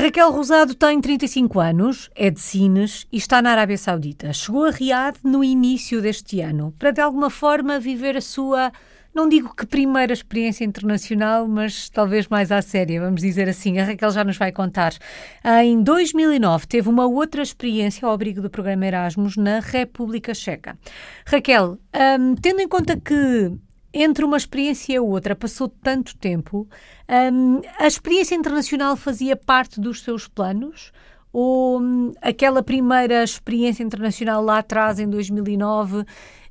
Raquel Rosado tem 35 anos, é de Sines e está na Arábia Saudita. Chegou a Riad no início deste ano para, de alguma forma, viver a sua, não digo que primeira experiência internacional, mas talvez mais à séria, vamos dizer assim. A Raquel já nos vai contar. Em 2009 teve uma outra experiência ao abrigo do programa Erasmus na República Checa. Raquel, hum, tendo em conta que entre uma experiência e outra passou tanto tempo. Um, a experiência internacional fazia parte dos seus planos? Ou um, aquela primeira experiência internacional lá atrás, em 2009,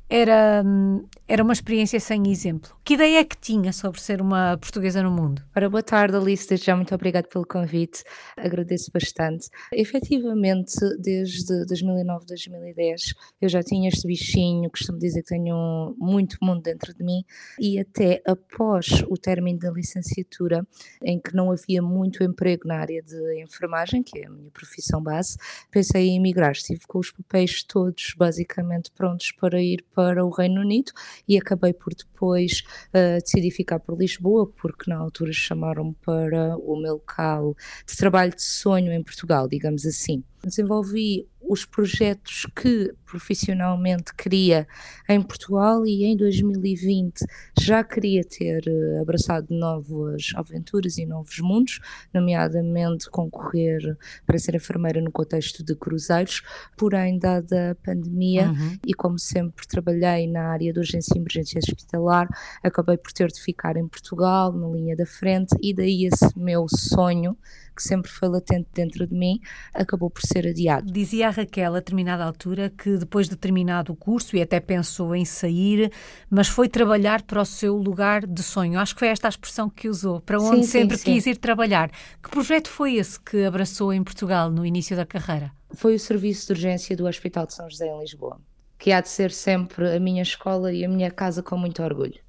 era, hum, era uma experiência sem exemplo. Que ideia é que tinha sobre ser uma portuguesa no mundo? Ora, boa tarde, Alice. Já muito obrigada pelo convite. Agradeço bastante. Efetivamente, desde 2009, 2010, eu já tinha este bichinho, costumo dizer que tenho muito mundo dentro de mim, e até após o término da licenciatura, em que não havia muito emprego na área de enfermagem, que é a minha profissão base, pensei em emigrar. Estive com os papéis todos basicamente prontos para ir para o Reino Unido e acabei por depois uh, decidir ficar por Lisboa, porque na altura chamaram-me para o meu local de trabalho de sonho em Portugal, digamos assim. Desenvolvi os projetos que profissionalmente queria em Portugal e em 2020 já queria ter eh, abraçado novas aventuras e novos mundos, nomeadamente concorrer para ser enfermeira no contexto de cruzeiros, porém dada a pandemia uhum. e como sempre trabalhei na área de urgência e emergência hospitalar, acabei por ter de ficar em Portugal, na linha da frente e daí esse meu sonho que sempre foi latente dentro de mim, acabou por ser adiado. Dizia a Raquel a determinada altura que depois de terminado o curso e até pensou em sair, mas foi trabalhar para o seu lugar de sonho. Acho que foi esta a expressão que usou, para onde sim, sempre sim, quis sim. ir trabalhar. Que projeto foi esse que abraçou em Portugal no início da carreira? Foi o serviço de urgência do Hospital de São José em Lisboa, que há de ser sempre a minha escola e a minha casa com muito orgulho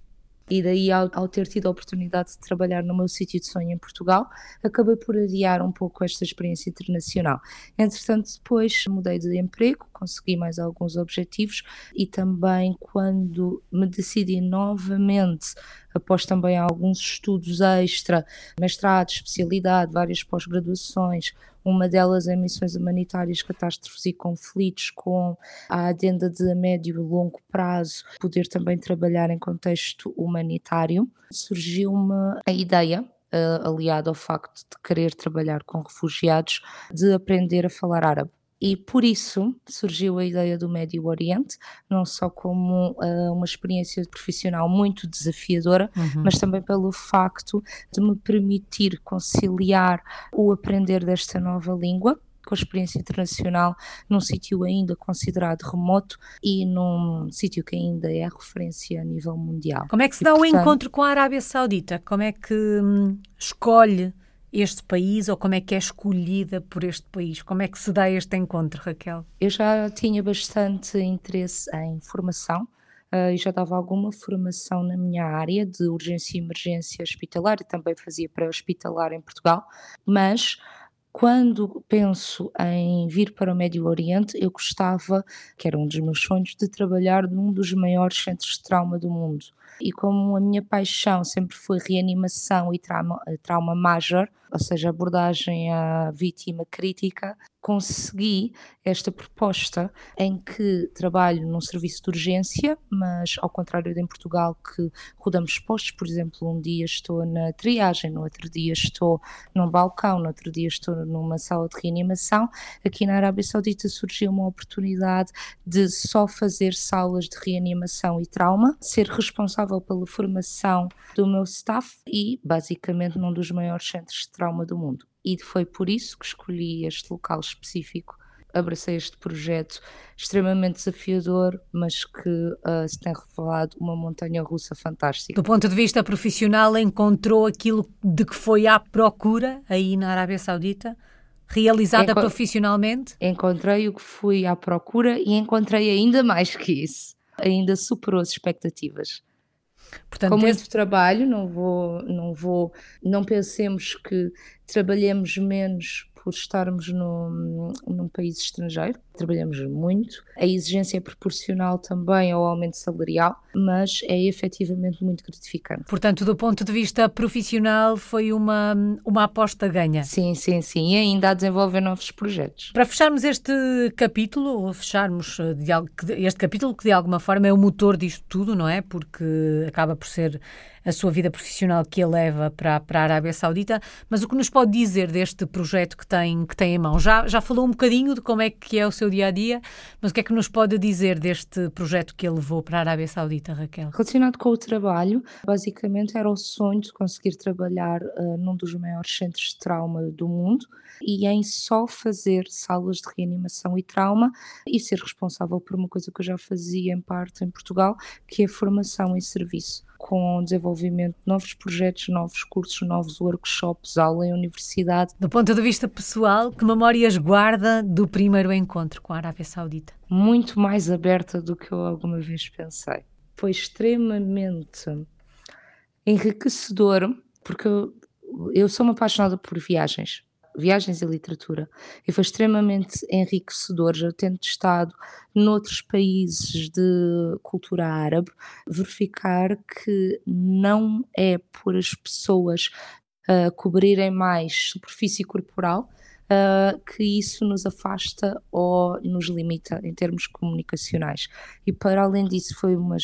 e daí ao, ao, ter tido a oportunidade de trabalhar no meu sítio de sonho em Portugal, acabei por adiar um pouco esta experiência internacional. Entretanto, depois mudei de emprego, consegui mais alguns objetivos e também quando me decidi novamente após também alguns estudos extra, mestrado, especialidade, várias pós-graduações, uma delas em missões humanitárias, catástrofes e conflitos, com a adenda de médio e longo prazo, poder também trabalhar em contexto humanitário. Surgiu-me a ideia Uh, aliado ao facto de querer trabalhar com refugiados, de aprender a falar árabe. E por isso surgiu a ideia do Médio Oriente, não só como uh, uma experiência profissional muito desafiadora, uhum. mas também pelo facto de me permitir conciliar o aprender desta nova língua com a experiência internacional num sítio ainda considerado remoto e num sítio que ainda é referência a nível mundial. Como é que se dá e, portanto, o encontro com a Arábia Saudita? Como é que hum, escolhe este país ou como é que é escolhida por este país? Como é que se dá este encontro, Raquel? Eu já tinha bastante interesse em formação uh, e já dava alguma formação na minha área de urgência e emergência hospitalar e também fazia pré-hospitalar em Portugal, mas quando penso em vir para o Médio Oriente, eu gostava, que era um dos meus sonhos, de trabalhar num dos maiores centros de trauma do mundo. E como a minha paixão sempre foi reanimação e trauma, trauma major, ou seja, abordagem à vítima crítica, consegui esta proposta em que trabalho num serviço de urgência, mas ao contrário de em Portugal que rodamos postos, por exemplo, um dia estou na triagem, no outro dia estou num balcão, no outro dia estou numa sala de reanimação, aqui na Arábia Saudita surgiu uma oportunidade de só fazer salas de reanimação e trauma, ser responsável pela formação do meu staff e basicamente num dos maiores centros de trauma do mundo. E foi por isso que escolhi este local específico abracei este projeto extremamente desafiador, mas que uh, se tem revelado uma montanha russa fantástica. Do ponto de vista profissional, encontrou aquilo de que foi à procura aí na Arábia Saudita? Realizada profissionalmente? Encontrei o que fui à procura e encontrei ainda mais que isso. Ainda superou as expectativas. Portanto, com muito esse... trabalho, não vou, não vou, não pensemos que trabalhemos menos por estarmos num, num país estrangeiro, trabalhamos muito. A exigência é proporcional também ao aumento salarial, mas é efetivamente muito gratificante. Portanto, do ponto de vista profissional, foi uma, uma aposta ganha. Sim, sim, sim. E ainda a desenvolver novos projetos. Para fecharmos este capítulo, ou fecharmos eh, este capítulo, que de alguma forma é o motor disto tudo, não é? Porque acaba por ser a sua vida profissional que a leva para, para a Arábia Saudita, mas o que nos pode dizer deste projeto que tem, que tem em mão? Já, já falou um bocadinho de como é que é o seu dia a dia, mas o que é que nos pode dizer deste projeto que ele levou para a Arábia Saudita, Raquel? Relacionado com o trabalho, basicamente era o sonho de conseguir trabalhar uh, num dos maiores centros de trauma do mundo e em só fazer salas de reanimação e trauma e ser responsável por uma coisa que eu já fazia em parte em Portugal, que é a formação em serviço com o desenvolvimento de novos projetos, novos cursos, novos workshops, aula em universidade. Do ponto de vista pessoal, que memórias guarda do primeiro encontro com a Arábia Saudita? Muito mais aberta do que eu alguma vez pensei. Foi extremamente enriquecedor, porque eu, eu sou uma apaixonada por viagens viagens e literatura. E foi extremamente enriquecedor, já tendo estado noutros países de cultura árabe, verificar que não é por as pessoas uh, cobrirem mais superfície corporal Uh, que isso nos afasta ou nos limita em termos comunicacionais. E para além disso, foi, uma,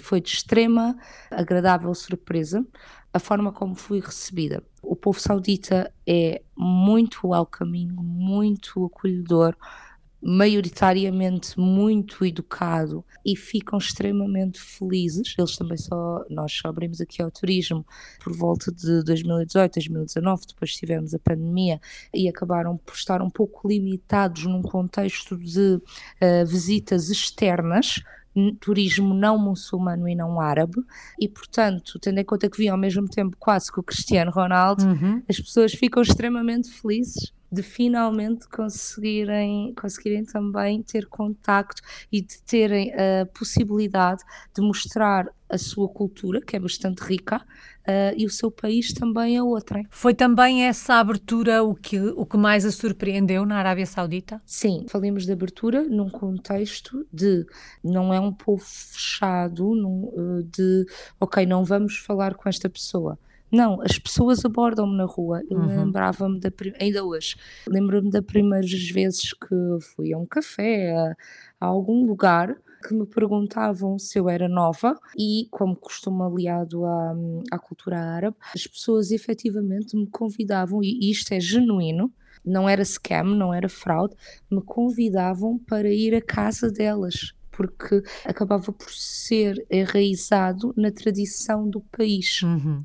foi de extrema agradável surpresa a forma como fui recebida. O povo saudita é muito welcoming, muito acolhedor, maioritariamente muito educado e ficam extremamente felizes. Eles também só, nós só abrimos aqui ao turismo por volta de 2018, 2019, depois tivemos a pandemia e acabaram por estar um pouco limitados num contexto de uh, visitas externas turismo não muçulmano e não árabe, e portanto, tendo em conta que vi ao mesmo tempo quase que o Cristiano Ronaldo, uhum. as pessoas ficam extremamente felizes de finalmente conseguirem, conseguirem também ter contacto e de terem a possibilidade de mostrar a sua cultura, que é bastante rica, uh, e o seu país também é outra. Foi também essa abertura o que, o que mais a surpreendeu na Arábia Saudita? Sim, falamos de abertura num contexto de não é um povo fechado, num, uh, de ok, não vamos falar com esta pessoa não, as pessoas abordam-me na rua. Eu uhum. lembrava-me da ainda hoje, lembro-me das primeiras vezes que fui a um café, a, a algum lugar que me perguntavam se eu era nova e, como costume aliado à, à cultura árabe, as pessoas efetivamente me convidavam, e isto é genuíno, não era scam, não era fraude, me convidavam para ir à casa delas porque acabava por ser enraizado na tradição do país. Uhum.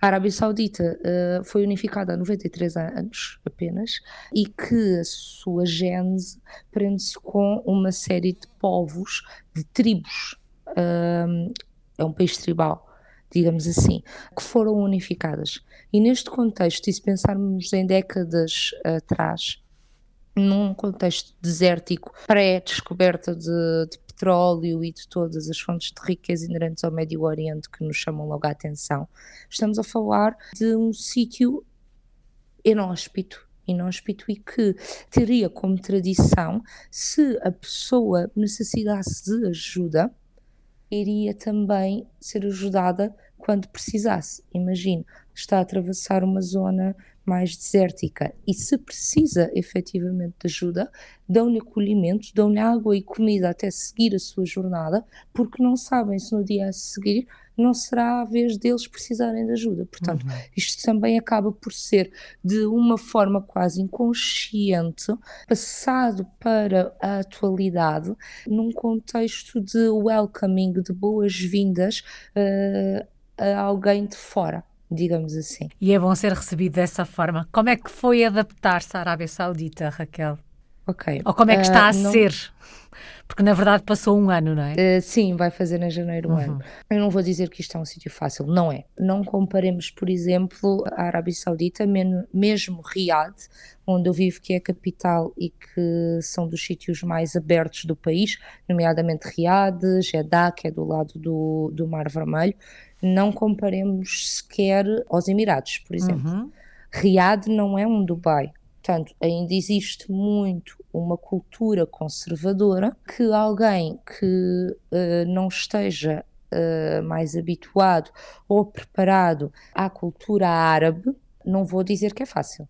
A Arábia Saudita uh, foi unificada há 93 anos apenas e que a sua gênese prende-se com uma série de povos, de tribos. Uh, é um país tribal, digamos assim, que foram unificadas. E neste contexto, e se pensarmos em décadas atrás, num contexto desértico, pré-descoberta de, de, petróleo e de todas as fontes de riqueza inerentes ao Médio Oriente que nos chamam logo a atenção, estamos a falar de um sítio inóspito, inóspito e que teria como tradição, se a pessoa necessitasse de ajuda, iria também ser ajudada quando precisasse. Imagine, está a atravessar uma zona mais desértica e se precisa efetivamente de ajuda, dão-lhe acolhimento, dão-lhe água e comida até seguir a sua jornada, porque não sabem se no dia a seguir não será a vez deles precisarem de ajuda. Portanto, uhum. isto também acaba por ser de uma forma quase inconsciente, passado para a atualidade, num contexto de welcoming, de boas-vindas uh, a alguém de fora digamos assim. E é bom ser recebido dessa forma. Como é que foi adaptar-se à Arábia Saudita, Raquel? Ok. Ou como é que está uh, a não... ser? Porque na verdade passou um ano, não é? Uh, sim, vai fazer em janeiro um uhum. ano. Eu não vou dizer que isto é um sítio fácil, não é. Não comparemos, por exemplo, a Arábia Saudita, mesmo Riad, onde eu vivo, que é a capital e que são dos sítios mais abertos do país, nomeadamente Riad, Jeddah, que é do lado do, do Mar Vermelho, não comparemos sequer aos Emirados, por exemplo. Uhum. Riad não é um Dubai, Portanto, ainda existe muito uma cultura conservadora que alguém que uh, não esteja uh, mais habituado ou preparado à cultura árabe, não vou dizer que é fácil.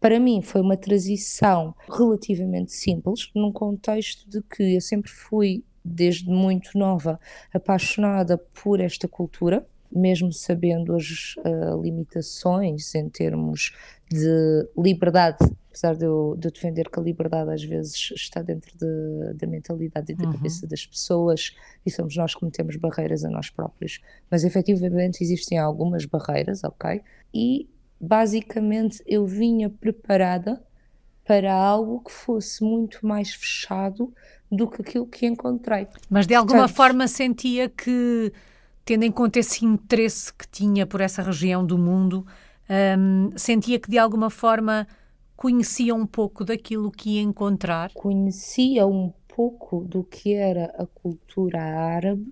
Para mim foi uma transição relativamente simples, num contexto de que eu sempre fui, desde muito nova, apaixonada por esta cultura, mesmo sabendo as uh, limitações em termos de liberdade, apesar de eu, de eu, defender que a liberdade às vezes está dentro de, da mentalidade e da uhum. cabeça das pessoas e somos nós que metemos barreiras a nós próprios. Mas efetivamente existem algumas barreiras, ok? E basicamente eu vinha preparada para algo que fosse muito mais fechado do que aquilo que encontrei. Mas de alguma Portanto, forma sentia que, tendo em conta esse interesse que tinha por essa região do mundo, um, sentia que de alguma forma conhecia um pouco daquilo que ia encontrar? Conhecia um pouco do que era a cultura árabe,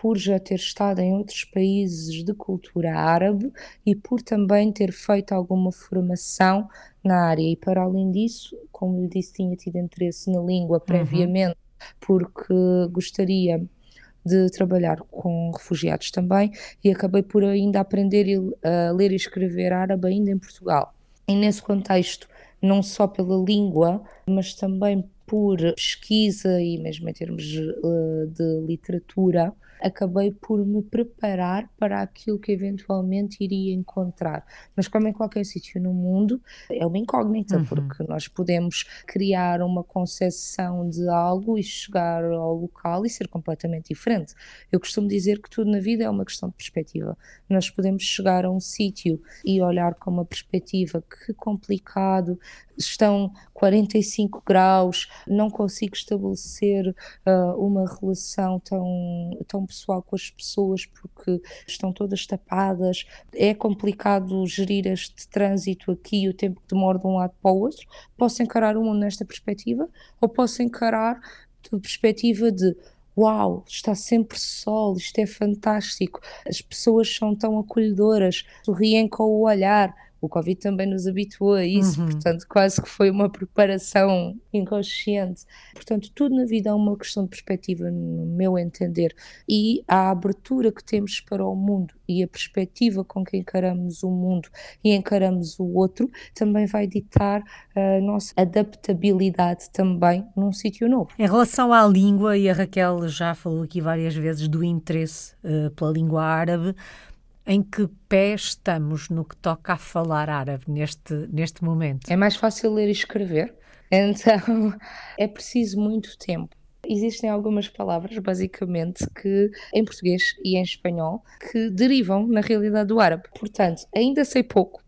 por já ter estado em outros países de cultura árabe e por também ter feito alguma formação na área. E para além disso, como lhe disse, tinha tido interesse na língua uhum. previamente, uhum. porque gostaria de trabalhar com refugiados também e acabei por ainda aprender a ler e escrever árabe ainda em Portugal. E nesse contexto, não só pela língua, mas também por pesquisa e mesmo em termos eh, de literatura, acabei por me preparar para aquilo que eventualmente iria encontrar. Mas como em qualquer sítio no mundo, é uma incógnita, uhum. porque nós podemos criar uma concepção de algo e chegar ao local e ser completamente diferente. Eu costumo dizer que tudo na vida é uma questão de perspectiva. Nós podemos chegar a um sítio e olhar com uma perspectiva que complicado, estão 45 graus, não consigo estabelecer uh, uma relação tão, tão pessoal com as pessoas porque estão todas tapadas. É complicado gerir este trânsito aqui o tempo que demora de um lado para o outro. Posso encarar o mundo nesta perspectiva ou posso encarar da perspectiva de uau, está sempre sol, isto é fantástico, as pessoas são tão acolhedoras, sorriem com o olhar, o Covid também nos habituou a isso, uhum. portanto, quase que foi uma preparação inconsciente. Portanto, tudo na vida é uma questão de perspectiva, no meu entender, e a abertura que temos para o mundo e a perspectiva com que encaramos o mundo e encaramos o outro também vai ditar a nossa adaptabilidade também num sítio novo. Em relação à língua, e a Raquel já falou aqui várias vezes do interesse uh, pela língua árabe, em que pé estamos no que toca a falar árabe neste, neste momento? É mais fácil ler e escrever, então é preciso muito tempo. Existem algumas palavras, basicamente, que em português e em espanhol, que derivam na realidade do árabe. Portanto, ainda sei pouco,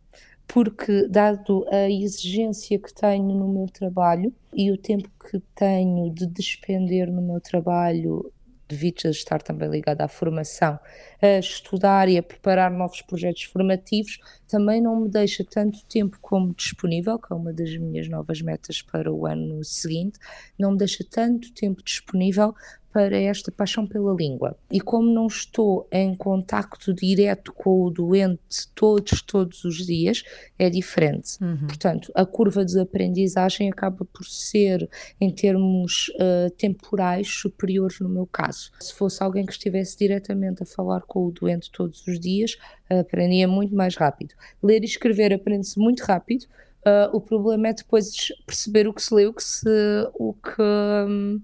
porque, dado a exigência que tenho no meu trabalho e o tempo que tenho de despender no meu trabalho devido a estar também ligada à formação, a estudar e a preparar novos projetos formativos, também não me deixa tanto tempo como disponível, que é uma das minhas novas metas para o ano seguinte, não me deixa tanto tempo disponível para esta paixão pela língua. E como não estou em contacto direto com o doente todos, todos os dias, é diferente. Uhum. Portanto, a curva de aprendizagem acaba por ser, em termos uh, temporais, superior no meu caso. Se fosse alguém que estivesse diretamente a falar com o doente todos os dias, aprendia muito mais rápido. Ler e escrever aprende-se muito rápido. Uh, o problema é depois perceber o que se leu, o que se, o que um,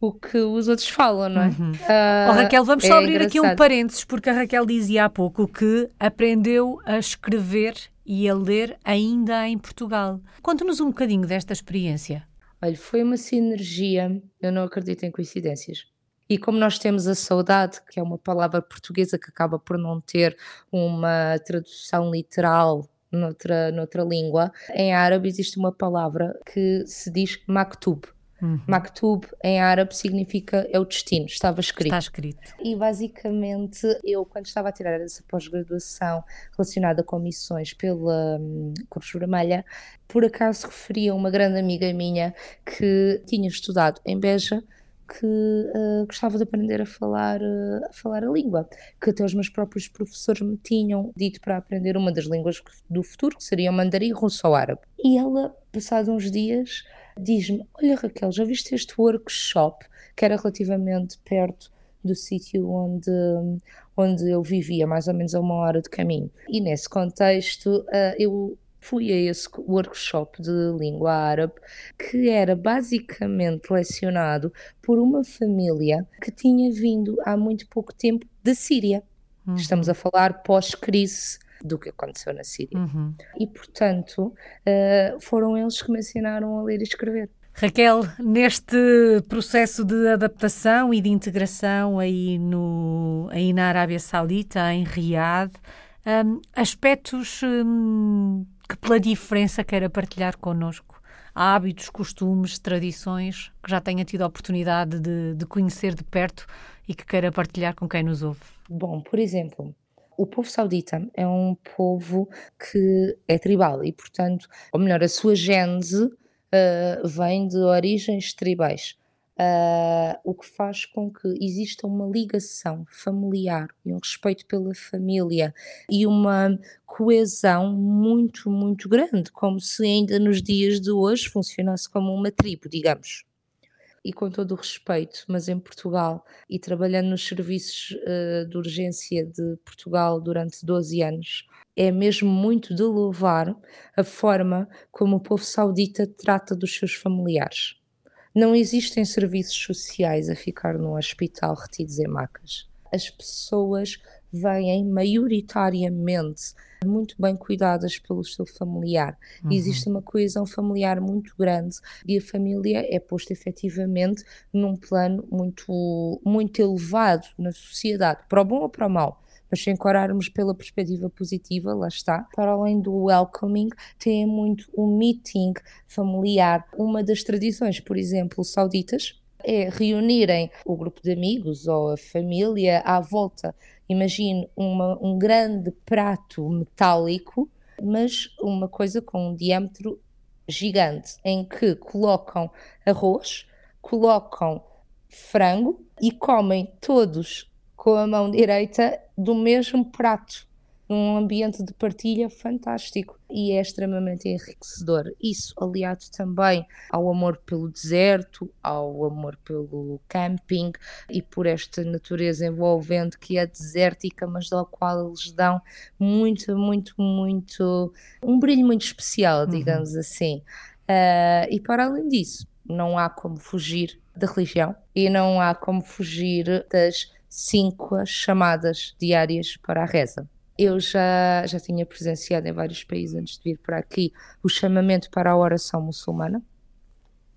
o que os outros falam, não é? Uhum. Uh, oh, Raquel, vamos só é abrir engraçado. aqui um parênteses, porque a Raquel dizia há pouco que aprendeu a escrever e a ler ainda em Portugal. Conta-nos um bocadinho desta experiência. Olha, foi uma sinergia, eu não acredito em coincidências. E como nós temos a saudade, que é uma palavra portuguesa que acaba por não ter uma tradução literal noutra, noutra língua, em árabe existe uma palavra que se diz maktub, Uhum. Maktub em árabe significa é o destino, estava escrito. Está escrito. E basicamente eu, quando estava a tirar essa pós-graduação relacionada com missões pela um, Cruz Vermelha, por acaso referia a uma grande amiga minha que tinha estudado em Beja que uh, gostava de aprender a falar, uh, a falar a língua, que até os meus próprios professores me tinham dito para aprender uma das línguas do futuro, que seria o mandarim, russo ou árabe. E ela, passados uns dias, diz-me: Olha, Raquel, já viste este workshop que era relativamente perto do sítio onde, onde eu vivia, mais ou menos a uma hora de caminho. E nesse contexto, uh, eu fui a esse workshop de língua árabe que era basicamente lecionado por uma família que tinha vindo há muito pouco tempo da Síria. Uhum. Estamos a falar pós-crise do que aconteceu na Síria. Uhum. E, portanto, uh, foram eles que me ensinaram a ler e escrever. Raquel, neste processo de adaptação e de integração aí, no, aí na Arábia Saudita, em Riad, um, aspectos um, que pela diferença queira partilhar connosco? Há hábitos, costumes, tradições que já tenha tido a oportunidade de, de conhecer de perto e que queira partilhar com quem nos ouve? Bom, por exemplo, o povo saudita é um povo que é tribal e, portanto, ou melhor, a sua gênese uh, vem de origens tribais uh, o que faz com que exista uma ligação familiar e um respeito pela família e uma coesão muito, muito grande, como se ainda nos dias de hoje funcionasse como uma tribo, digamos e com todo o respeito, mas em Portugal e trabalhando nos serviços uh, de urgência de Portugal durante 12 anos, é mesmo muito de louvar a forma como o povo saudita trata dos seus familiares. Não existem serviços sociais a ficar num hospital retidos em macas. As pessoas vêm maioritariamente muito bem cuidadas pelo seu familiar. Uhum. Existe uma coesão familiar muito grande e a família é posta efetivamente num plano muito, muito elevado na sociedade, para o bom ou para o mal mas se encararmos pela perspectiva positiva, lá está, para além do welcoming, tem muito o um meeting familiar. Uma das tradições, por exemplo, sauditas, é reunirem o grupo de amigos ou a família à volta. Imagine uma, um grande prato metálico, mas uma coisa com um diâmetro gigante, em que colocam arroz, colocam frango e comem todos com a mão direita do mesmo prato, num ambiente de partilha fantástico e é extremamente enriquecedor. Isso aliado também ao amor pelo deserto, ao amor pelo camping e por esta natureza envolvente que é desértica, mas da qual eles dão muito, muito, muito um brilho muito especial, uhum. digamos uhum. assim. Uh, e para além disso, não há como fugir da religião e não há como fugir das cinco chamadas diárias para a reza. Eu já, já tinha presenciado em vários países antes de vir para aqui o chamamento para a oração muçulmana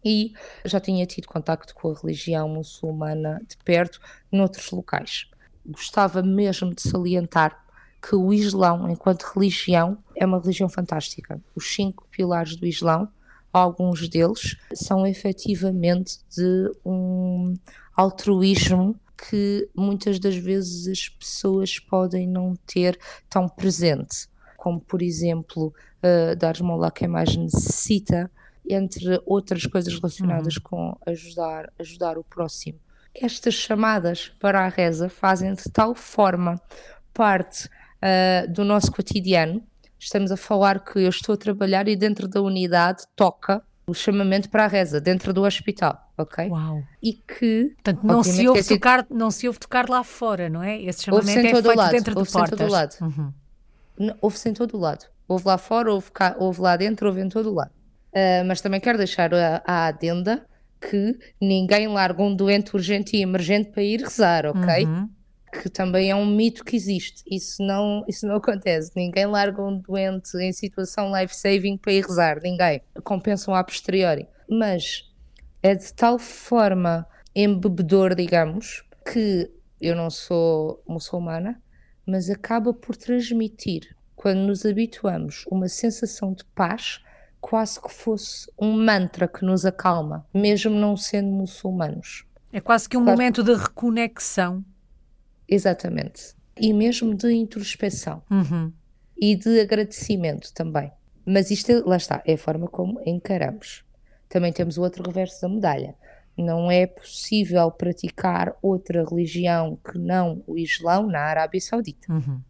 e já tinha tido contacto com a religião muçulmana de perto noutros locais. Gostava mesmo de salientar que o Islão, enquanto religião, é uma religião fantástica. Os cinco pilares do Islão, alguns deles, são efetivamente de um altruísmo que muitas das vezes as pessoas podem não ter tão presente, como por exemplo uh, dar esmola a quem mais necessita, entre outras coisas relacionadas uhum. com ajudar, ajudar o próximo. Estas chamadas para a reza fazem de tal forma parte uh, do nosso cotidiano. Estamos a falar que eu estou a trabalhar e dentro da unidade toca o chamamento para a reza dentro do hospital, ok? Uau. E que Portanto, não se ouve sido... tocar, não se ouve tocar lá fora, não é? Esse chamamento é feito lado, dentro de portas. Todo lado. Uhum. Ouve-se em todo o lado. Ouve lá fora, ouve, cá, ouve lá dentro, ouve em todo o lado. Uh, mas também quero deixar a, a adenda que ninguém larga um doente urgente e emergente para ir rezar, ok? Uhum que também é um mito que existe. Isso não, isso não acontece. Ninguém larga um doente em situação life-saving para ir rezar. Ninguém. Compensam a posteriori. Mas é de tal forma embebedor, digamos, que eu não sou muçulmana, mas acaba por transmitir, quando nos habituamos, uma sensação de paz, quase que fosse um mantra que nos acalma, mesmo não sendo muçulmanos. É quase que um claro. momento de reconexão Exatamente. E mesmo de introspeção. Uhum. E de agradecimento também. Mas isto, lá está, é a forma como encaramos. Também temos o outro reverso da medalha. não é possível praticar outra religião que não o Islão na Arábia Saudita. Uhum.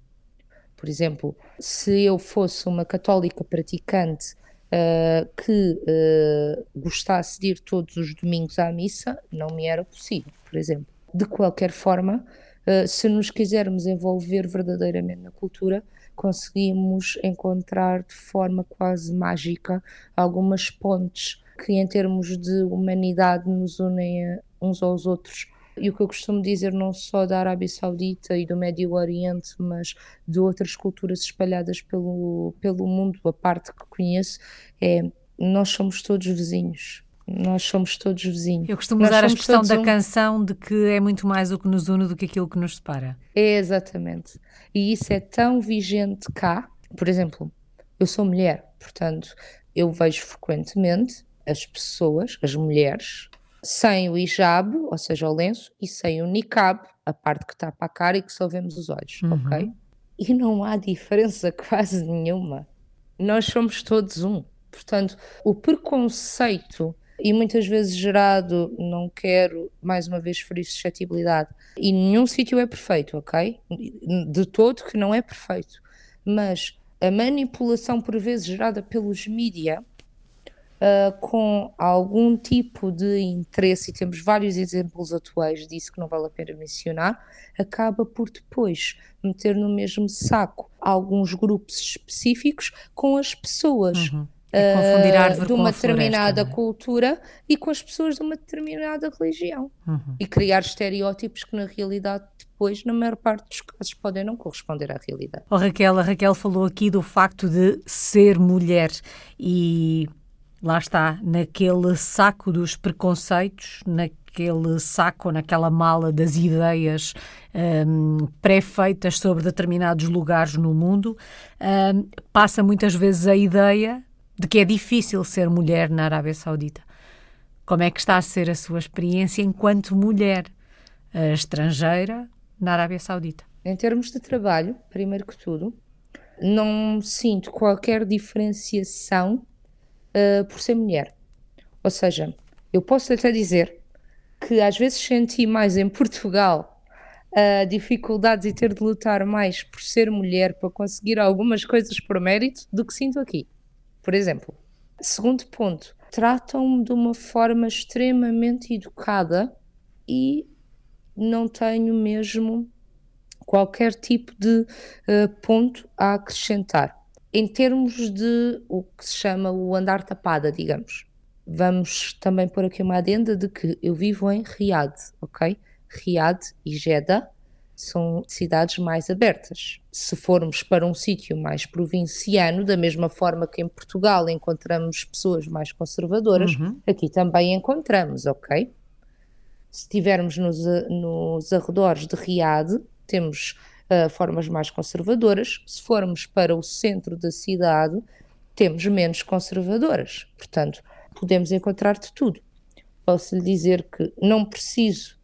Por exemplo, se eu fosse uma católica praticante uh, que uh, gostasse de ir todos os domingos à missa, não me era possível, por exemplo. De qualquer forma, uh, se nos quisermos envolver verdadeiramente na cultura, conseguimos encontrar de forma quase mágica algumas pontes que, em termos de humanidade, nos unem uns aos outros. E o que eu costumo dizer, não só da Arábia Saudita e do Médio Oriente, mas de outras culturas espalhadas pelo, pelo mundo, a parte que conheço, é nós somos todos vizinhos. Nós somos todos vizinhos. Eu costumo usar a expressão da um... canção de que é muito mais o que nos une do que aquilo que nos separa. É, exatamente. E isso é tão vigente cá. Por exemplo, eu sou mulher, portanto, eu vejo frequentemente as pessoas, as mulheres, sem o hijab, ou seja, o lenço, e sem o niqab, a parte que tapa a cara e que só vemos os olhos, uhum. ok? E não há diferença quase nenhuma. Nós somos todos um. Portanto, o preconceito e muitas vezes gerado, não quero mais uma vez ferir suscetibilidade, e nenhum sítio é perfeito, ok? De todo que não é perfeito, mas a manipulação por vezes gerada pelos mídia uh, com algum tipo de interesse, e temos vários exemplos atuais disso que não vale a pena mencionar, acaba por depois meter no mesmo saco alguns grupos específicos com as pessoas. Uhum. Uh, de uma determinada floresta, cultura e com as pessoas de uma determinada religião uhum. e criar estereótipos que na realidade depois, na maior parte dos casos, podem não corresponder à realidade. Oh, Raquel, a Raquel falou aqui do facto de ser mulher e lá está, naquele saco dos preconceitos, naquele saco, naquela mala das ideias um, pré-feitas sobre determinados lugares no mundo, um, passa muitas vezes a ideia de que é difícil ser mulher na Arábia Saudita. Como é que está a ser a sua experiência enquanto mulher uh, estrangeira na Arábia Saudita? Em termos de trabalho, primeiro que tudo, não sinto qualquer diferenciação uh, por ser mulher. Ou seja, eu posso até dizer que às vezes senti mais em Portugal uh, dificuldades e ter de lutar mais por ser mulher para conseguir algumas coisas por mérito do que sinto aqui. Por exemplo, segundo ponto, tratam-me de uma forma extremamente educada e não tenho mesmo qualquer tipo de uh, ponto a acrescentar em termos de o que se chama o andar tapada, digamos. Vamos também pôr aqui uma adenda de que eu vivo em Riad, ok? Riad e Jeddah são cidades mais abertas. Se formos para um sítio mais provinciano, da mesma forma que em Portugal encontramos pessoas mais conservadoras, uhum. aqui também encontramos, ok? Se estivermos nos, nos arredores de Riad, temos uh, formas mais conservadoras. Se formos para o centro da cidade, temos menos conservadoras. Portanto, podemos encontrar de tudo. Posso lhe dizer que não preciso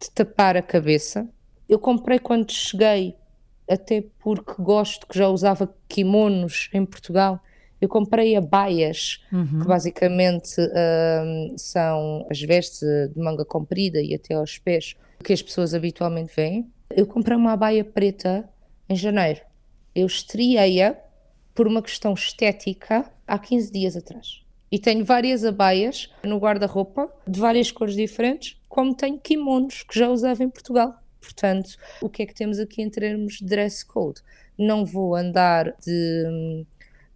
de tapar a cabeça. Eu comprei quando cheguei, até porque gosto que já usava kimonos em Portugal. Eu comprei abaias, uhum. que basicamente uh, são as vestes de manga comprida e até aos pés que as pessoas habitualmente veem. Eu comprei uma abaia preta em janeiro. Eu estreiei-a por uma questão estética há 15 dias atrás. E tenho várias abaias no guarda-roupa, de várias cores diferentes, como tenho kimonos que já usava em Portugal. Portanto, o que é que temos aqui em termos de dress code? Não vou andar de,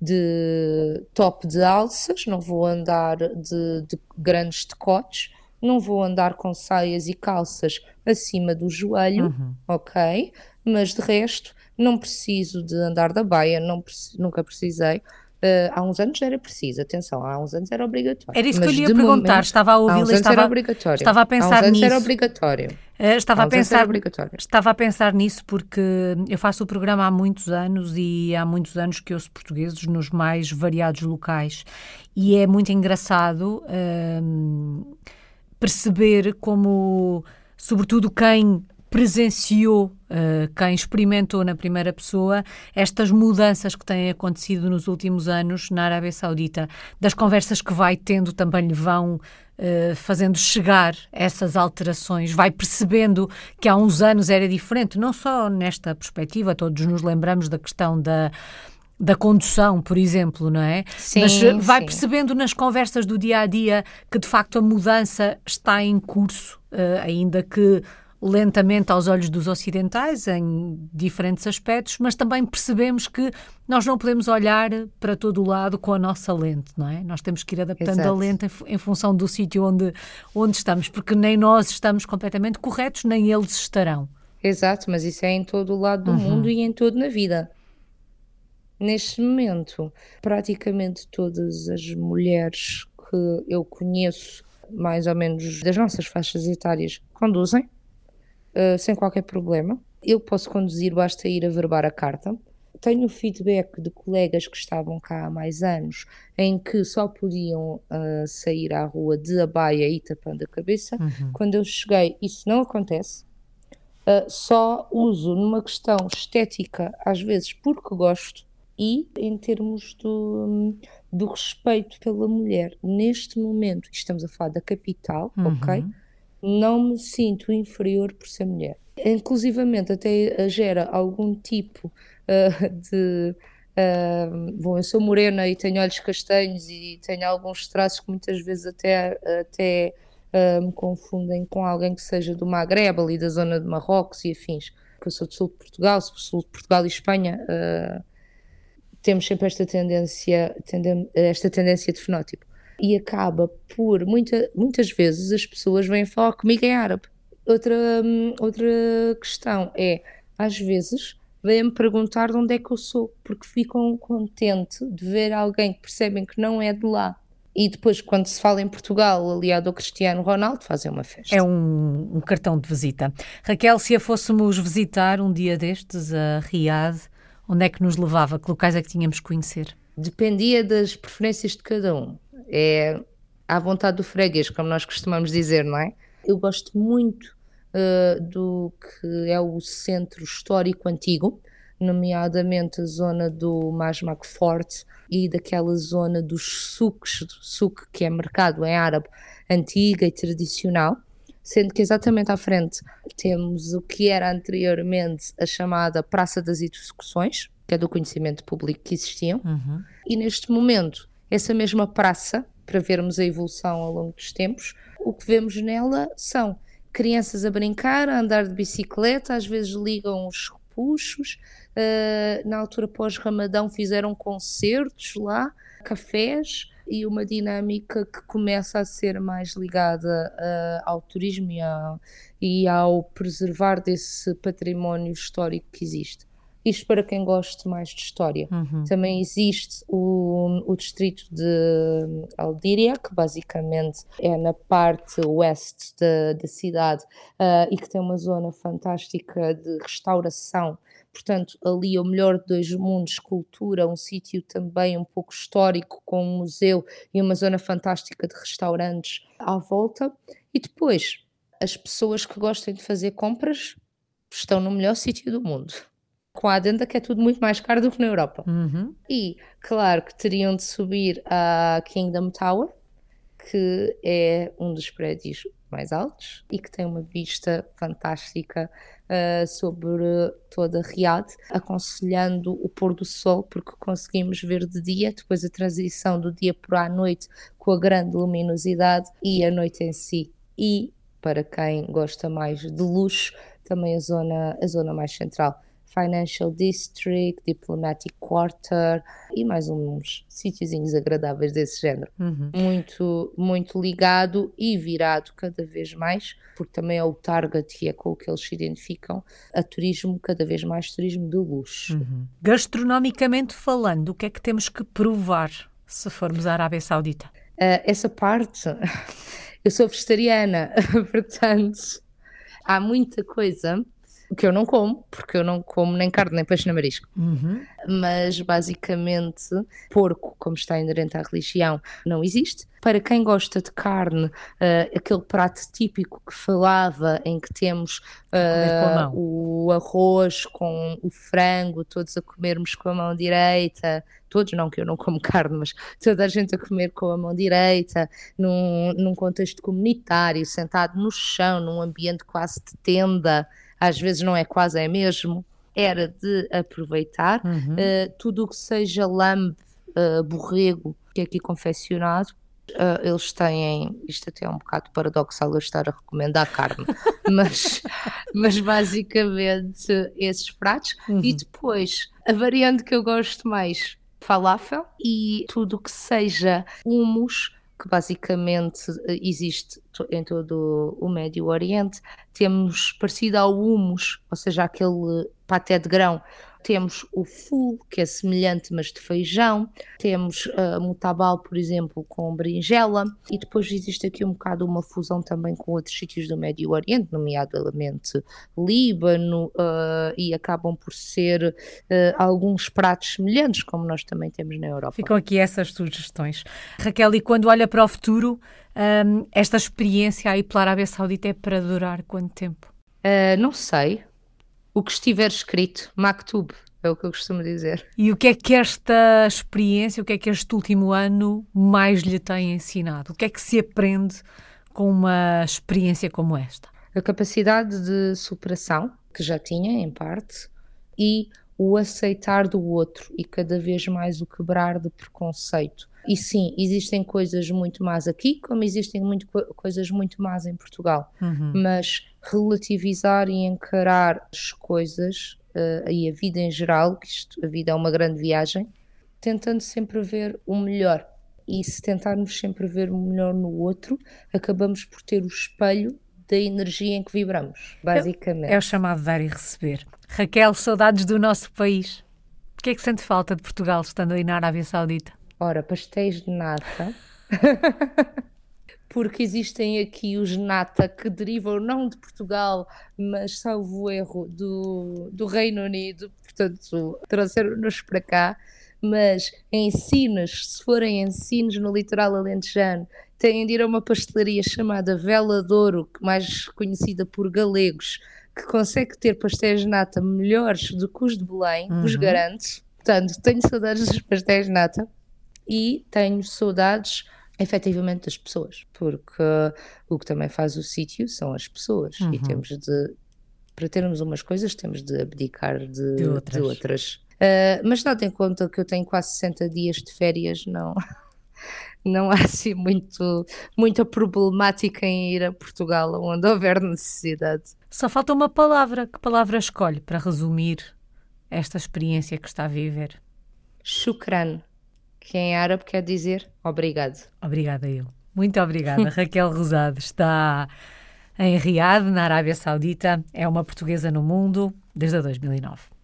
de top de alças, não vou andar de, de grandes decotes, não vou andar com saias e calças acima do joelho, uhum. ok? Mas de resto, não preciso de andar da baia, não, nunca precisei. Uh, há uns anos era preciso, atenção, há uns anos era obrigatório. Era isso que eu ia perguntar, momento, estava a ouvir, estava, estava a pensar há uns anos nisso. era obrigatório. Uh, estava, a pensar, estava a pensar nisso porque eu faço o programa há muitos anos e há muitos anos que ouço portugueses nos mais variados locais. E é muito engraçado uh, perceber como, sobretudo, quem presenciou, uh, quem experimentou na primeira pessoa estas mudanças que têm acontecido nos últimos anos na Arábia Saudita, das conversas que vai tendo também lhe vão uh, fazendo chegar essas alterações, vai percebendo que há uns anos era diferente, não só nesta perspectiva, todos nos lembramos da questão da da condução, por exemplo, não é? Sim, Mas eh, vai sim. percebendo nas conversas do dia a dia que de facto a mudança está em curso, uh, ainda que lentamente aos olhos dos ocidentais em diferentes aspectos, mas também percebemos que nós não podemos olhar para todo o lado com a nossa lente, não é? Nós temos que ir adaptando Exato. a lente em, em função do sítio onde, onde estamos, porque nem nós estamos completamente corretos, nem eles estarão. Exato, mas isso é em todo o lado do Uhum. mundo e em tudo na vida. Neste momento, praticamente todas as mulheres que eu conheço, mais ou menos das nossas faixas etárias, conduzem, uh, sem qualquer problema. Eu posso conduzir, basta ir a verbar a carta. Tenho feedback de colegas que estavam cá há mais anos, em que só podiam uh, sair à rua de abaia e tapando a cabeça. Quando eu cheguei, isso não acontece. Uh, só uso numa questão estética, às vezes porque gosto, e em termos do, do respeito pela mulher. Neste momento, estamos a falar da capital, ok? Não me sinto inferior por ser mulher. Inclusivamente, até gera algum tipo uh, de. Uh, bom, eu sou morena e tenho olhos castanhos e tenho alguns traços que muitas vezes até, até uh, me confundem com alguém que seja do Magreb, ali da zona de Marrocos e afins. Eu sou do sul de Portugal, sou do sul de Portugal e Espanha. Uh, temos sempre esta tendência, esta tendência de fenótipo. E acaba por, muita, muitas vezes, as pessoas vêm falar comigo em árabe. Outra, hum, outra questão é, às vezes, vêm-me perguntar de onde é que eu sou, porque ficam contentes de ver alguém que percebem que não é de lá. E depois, quando se fala em Portugal, aliado ao Cristiano Ronaldo, fazem uma festa. É um, um cartão de visita. Raquel, se a fôssemos visitar um dia destes a Riad, onde é que nos levava? Que locais é que tínhamos que conhecer? Dependia das preferências de cada um. É à vontade do freguês, como nós costumamos dizer, não é? Eu gosto muito uh, do que é o centro histórico antigo, nomeadamente a zona do Masmak Fort e daquela zona dos do suco que é mercado em árabe, antiga e tradicional sendo que exatamente à frente temos o que era anteriormente a chamada Praça das Execuções, que é do conhecimento público que existiam, uhum. e neste momento, essa mesma praça, para vermos a evolução ao longo dos tempos, o que vemos nela são crianças a brincar, a andar de bicicleta, às vezes ligam os repuxos, uh, na altura pós-Ramadão fizeram concertos lá, cafés, e uma dinâmica que começa a ser mais ligada uh, ao turismo e, e, ao preservar desse património histórico que existe. Isto para quem gosta mais de história. Uhum. Também existe o, o distrito de Aldíria, que basicamente é na parte oeste da, da cidade uh, e que tem uma zona fantástica de restauração portanto, ali é o melhor de dois mundos, cultura, um sítio também um pouco histórico, com um museu e uma zona fantástica de restaurantes à volta. E depois, as pessoas que gostem de fazer compras estão no melhor sítio do mundo. Com a adenda que é tudo muito mais caro do que na Europa. Uhum. E, claro, que teriam de subir a Kingdom Tower, que é um dos prédios mais altos e que tem uma vista fantástica uh, sobre toda a Riad, aconselhando o pôr do sol, porque conseguimos ver de dia, depois a transição do dia para a noite com a grande luminosidade e a noite em si. E para quem gosta mais de luxo, também a zona, a zona mais central. Financial District, Diplomatic Quarter e mais uns sítiozinhos agradáveis desse género. Uhum. Muito, muito ligado e virado cada vez mais, porque também é o target e é com o que eles se identificam, a turismo, cada vez mais turismo de luxo. Uhum. Gastronomicamente falando, o que é que temos que provar se formos à Arábia Saudita? Uh, essa parte, eu sou vegetariana, portanto, há muita coisa que eu não como, porque eu não como nem carne nem peixe nem marisco. Uhum. Mas basicamente, porco, como está inerente à religião, não existe. Para quem gosta de carne, uh, aquele prato típico que falava, em que temos uh, o arroz com o frango, todos a comermos com a mão direita, todos não, que eu não como carne, mas toda a gente a comer com a mão direita, num, num contexto comunitário, sentado no chão, num ambiente quase de tenda às vezes não é quase, é mesmo, era de aproveitar uhum. uh, tudo o que seja lambe, uh, borrego, que é aqui confeccionado. Uh, eles têm, isto até é um bocado paradoxal eu estar a recomendar carne, mas, mas basicamente esses pratos. Uhum. E depois, a variante que eu gosto mais, falafel e tudo que seja humus, que basicamente eh, existe em todo o Médio Oriente. Temos parecido ao humus, ou seja, aquele paté de grão temos o full, que é semelhante, mas de feijão. Temos uh, mutabal, por exemplo, com berinjela. E depois existe aqui um bocado uma fusão também com outros sítios do Médio Oriente, nomeadamente Líbano, uh, e acabam por ser uh, alguns pratos semelhantes, como nós também temos na Europa. Ficam aqui essas sugestões. Raquel, e quando olha para o futuro, um, esta experiência aí pela Arábia Saudita é para durar quanto tempo? não sei, o que estiver escrito, maktub, é o que eu costumo dizer. E o que é que esta experiência, o que é que este último ano mais lhe tem ensinado? O que é que se aprende com uma experiência como esta? A capacidade de superação, que já tinha em parte, e o aceitar do outro e cada vez mais o quebrar de preconceito. E sim, existem coisas muito más aqui, como existem muito, coisas muito más em Portugal. Uhum. Mas relativizar e encarar as coisas uh, e a vida em geral, que isto, a vida é uma grande viagem, tentando sempre ver o melhor. E se tentarmos sempre ver o melhor no outro, acabamos por ter o espelho da energia em que vibramos, basicamente. É o chamado dar e receber. Raquel, saudades do nosso país. O que é que sente falta de Portugal estando aí na Arábia Saudita? Ora, pastéis de nata. Porque existem aqui os nata que derivam não de Portugal, mas salvo erro do, do Reino Unido, portanto trouxeram-nos para cá. Mas ensinos, se forem ensinos no litoral alentejano, têm de ir a uma pastelaria chamada Vela Douro, mais conhecida por galegos, que consegue ter pastéis de nata melhores do que os de Belém, uhum. vos garanto. Portanto, tenho saudades dos pastéis de nata e tenho saudades efetivamente das pessoas, porque o que também faz o sítio são as pessoas uhum. e temos de, para termos umas coisas, temos de abdicar de, de outras. De outras. Uh, mas não tem conta que eu tenho quase 60 dias de férias, não, não há assim muito, muita problemática em ir a Portugal onde houver necessidade. Só falta uma palavra. Que palavra escolhe para resumir esta experiência que está a viver? Shukran que em árabe quer dizer obrigado. Obrigada eu. Muito obrigada. Raquel Rosado está em Riad, na Arábia Saudita. É uma portuguesa no mundo desde 2009.